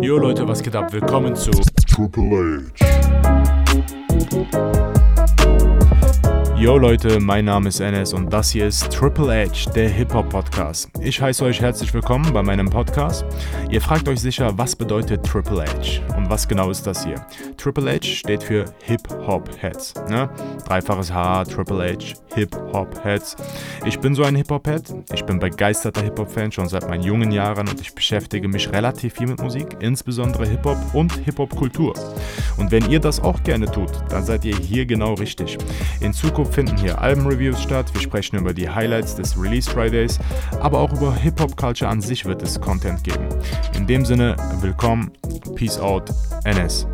Jo Leute, was geht ab? Willkommen zu Triple H. Yo Leute, mein Name ist Enes und das hier ist Triple H, der Hip-Hop Podcast. Ich heiße euch herzlich willkommen bei meinem Podcast. Ihr fragt euch sicher, was bedeutet Triple H und was genau ist das hier? Triple H steht für Hip-Hop Heads. Ne? Dreifaches H, Triple H, Hip-Hop Heads. Ich bin so ein Hip-Hop-Head. Ich bin begeisterter Hip-Hop-Fan schon seit meinen jungen Jahren und ich beschäftige mich relativ viel mit Musik, insbesondere Hip-Hop und Hip-Hop-Kultur. Und wenn ihr das auch gerne tut, dann seid ihr hier genau richtig. In Zukunft finden hier Albenreviews statt, wir sprechen über die Highlights des Release Fridays, aber auch über Hip-Hop-Culture an sich wird es Content geben. In dem Sinne, willkommen, Peace out, NS.